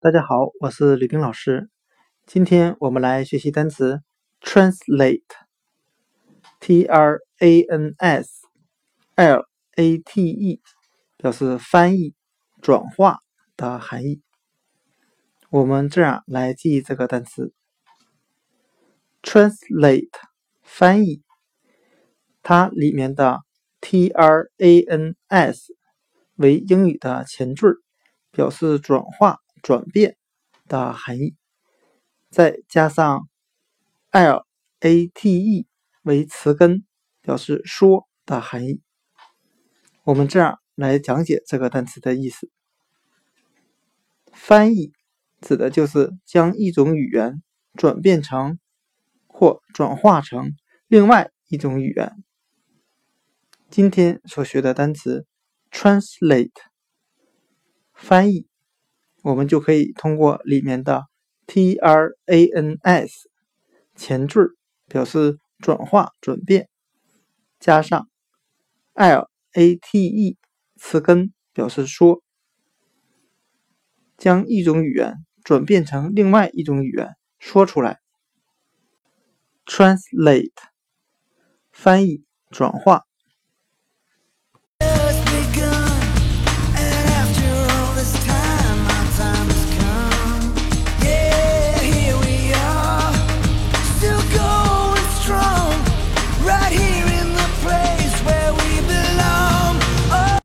大家好，我是吕冰老师。今天我们来学习单词 translate，t r a n s l a t e，表示翻译、转化的含义。我们这样来记忆这个单词 translate，翻译，它里面的 t r a n s 为英语的前缀，表示转化。转变的含义，再加上 l a t e 为词根，表示说的含义。我们这样来讲解这个单词的意思：翻译指的就是将一种语言转变成或转化成另外一种语言。今天所学的单词 translate 翻译。我们就可以通过里面的 t r a n s 前缀表示转化转变，加上 l a t e 词根表示说，将一种语言转变成另外一种语言说出来。translate 翻译转化。